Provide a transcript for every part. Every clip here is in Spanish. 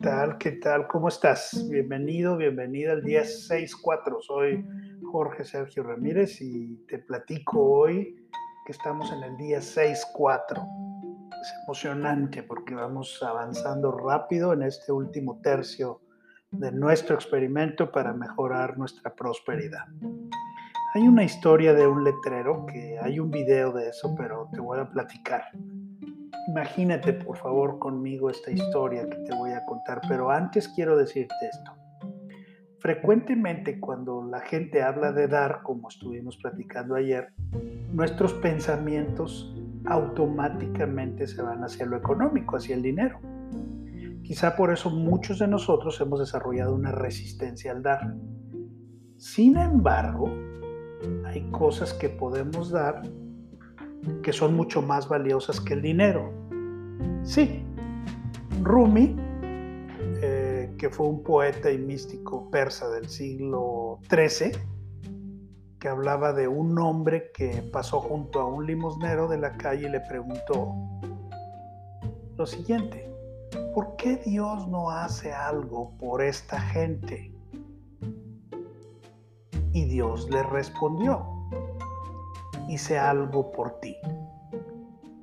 tal? ¿Qué tal? ¿Cómo estás? Bienvenido, bienvenida al día 6-4. Soy Jorge Sergio Ramírez y te platico hoy que estamos en el día 6-4. Es emocionante porque vamos avanzando rápido en este último tercio de nuestro experimento para mejorar nuestra prosperidad. Hay una historia de un letrero que hay un video de eso, pero te voy a platicar. Imagínate por favor conmigo esta historia que te voy a contar, pero antes quiero decirte esto. Frecuentemente cuando la gente habla de dar, como estuvimos platicando ayer, nuestros pensamientos automáticamente se van hacia lo económico, hacia el dinero. Quizá por eso muchos de nosotros hemos desarrollado una resistencia al dar. Sin embargo, hay cosas que podemos dar que son mucho más valiosas que el dinero. Sí, Rumi, eh, que fue un poeta y místico persa del siglo XIII, que hablaba de un hombre que pasó junto a un limosnero de la calle y le preguntó lo siguiente, ¿por qué Dios no hace algo por esta gente? Y Dios le respondió, hice algo por ti.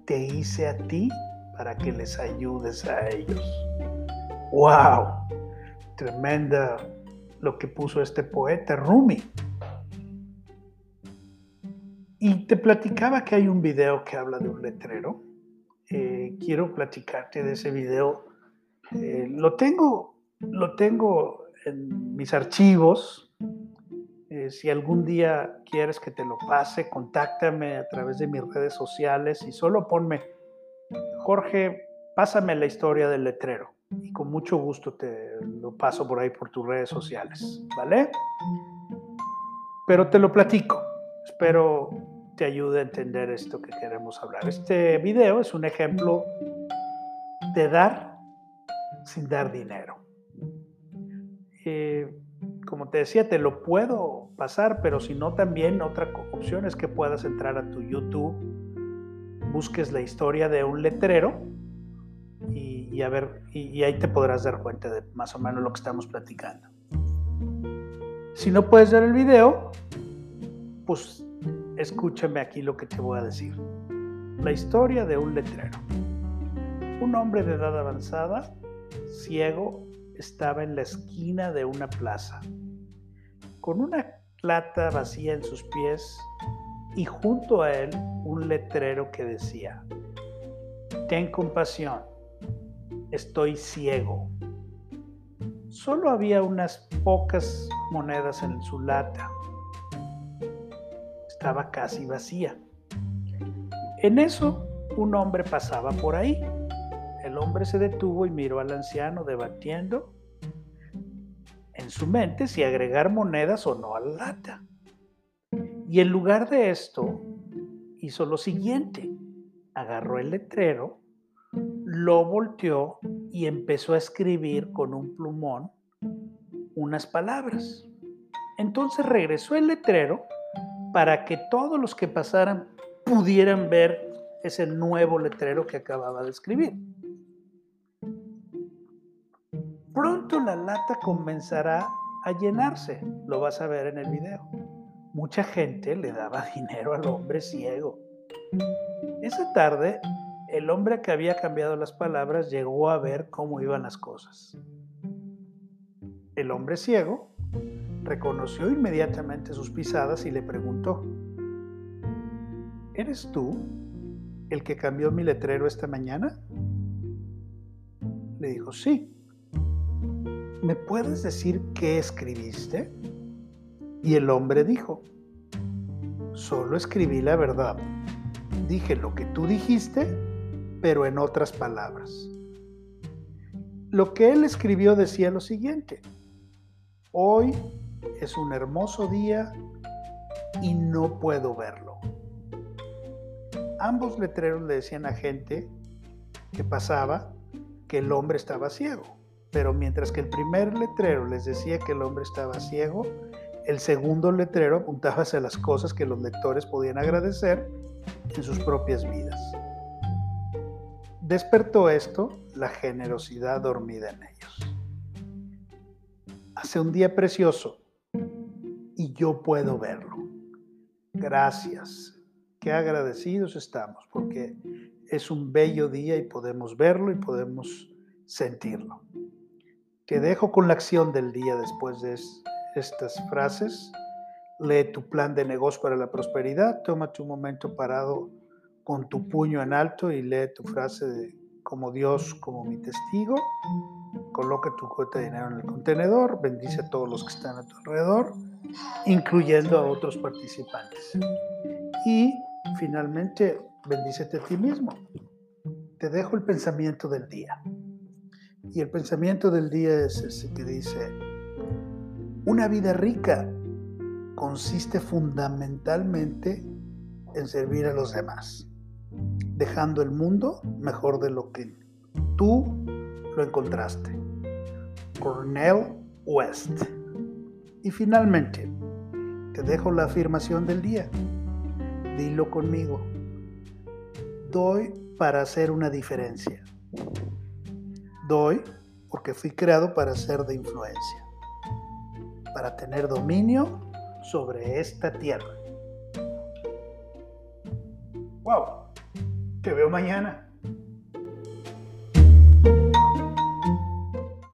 Te hice a ti para que les ayudes a ellos. ¡Wow! Tremenda lo que puso este poeta Rumi. Y te platicaba que hay un video que habla de un letrero. Eh, quiero platicarte de ese video. Eh, lo tengo, lo tengo en mis archivos eh, si algún día quieres que te lo pase, contáctame a través de mis redes sociales y solo ponme, Jorge, pásame la historia del letrero y con mucho gusto te lo paso por ahí por tus redes sociales, ¿vale? Pero te lo platico. Espero te ayude a entender esto que queremos hablar. Este video es un ejemplo de dar sin dar dinero. Eh, como te decía, te lo puedo pasar, pero si no, también otra opción es que puedas entrar a tu YouTube, busques la historia de un letrero y, a ver, y, ahí te podrás dar cuenta de más o menos lo que estamos platicando. Si no puedes ver el video, pues escúchame aquí lo que te voy a decir. La historia de un letrero. Un hombre de edad avanzada, ciego, estaba en la esquina de una plaza con una plata vacía en sus pies y junto a él un letrero que decía, Ten compasión, estoy ciego. Solo había unas pocas monedas en su lata. Estaba casi vacía. En eso, un hombre pasaba por ahí. El hombre se detuvo y miró al anciano debatiendo en su mente si agregar monedas o no a la lata. Y en lugar de esto, hizo lo siguiente. Agarró el letrero, lo volteó y empezó a escribir con un plumón unas palabras. Entonces regresó el letrero para que todos los que pasaran pudieran ver ese nuevo letrero que acababa de escribir. Pronto la lata comenzará a llenarse, lo vas a ver en el video. Mucha gente le daba dinero al hombre ciego. Esa tarde, el hombre que había cambiado las palabras llegó a ver cómo iban las cosas. El hombre ciego reconoció inmediatamente sus pisadas y le preguntó, ¿eres tú el que cambió mi letrero esta mañana? Le dijo, sí. ¿Me puedes decir qué escribiste? Y el hombre dijo, solo escribí la verdad. Dije lo que tú dijiste, pero en otras palabras. Lo que él escribió decía lo siguiente, hoy es un hermoso día y no puedo verlo. Ambos letreros le decían a gente que pasaba que el hombre estaba ciego. Pero mientras que el primer letrero les decía que el hombre estaba ciego, el segundo letrero apuntaba hacia las cosas que los lectores podían agradecer en sus propias vidas. Despertó esto la generosidad dormida en ellos. Hace un día precioso y yo puedo verlo. Gracias. Qué agradecidos estamos porque es un bello día y podemos verlo y podemos sentirlo. Te dejo con la acción del día después de estas frases. Lee tu plan de negocio para la prosperidad, toma tu momento parado con tu puño en alto y lee tu frase de como Dios como mi testigo. Coloca tu cuota de dinero en el contenedor, bendice a todos los que están a tu alrededor, incluyendo a otros participantes. Y finalmente, bendícete a ti mismo. Te dejo el pensamiento del día. Y el pensamiento del día es ese que dice, una vida rica consiste fundamentalmente en servir a los demás, dejando el mundo mejor de lo que tú lo encontraste. Cornell West. Y finalmente, te dejo la afirmación del día. Dilo conmigo. Doy para hacer una diferencia. Doy porque fui creado para ser de influencia, para tener dominio sobre esta tierra. ¡Wow! Te veo mañana.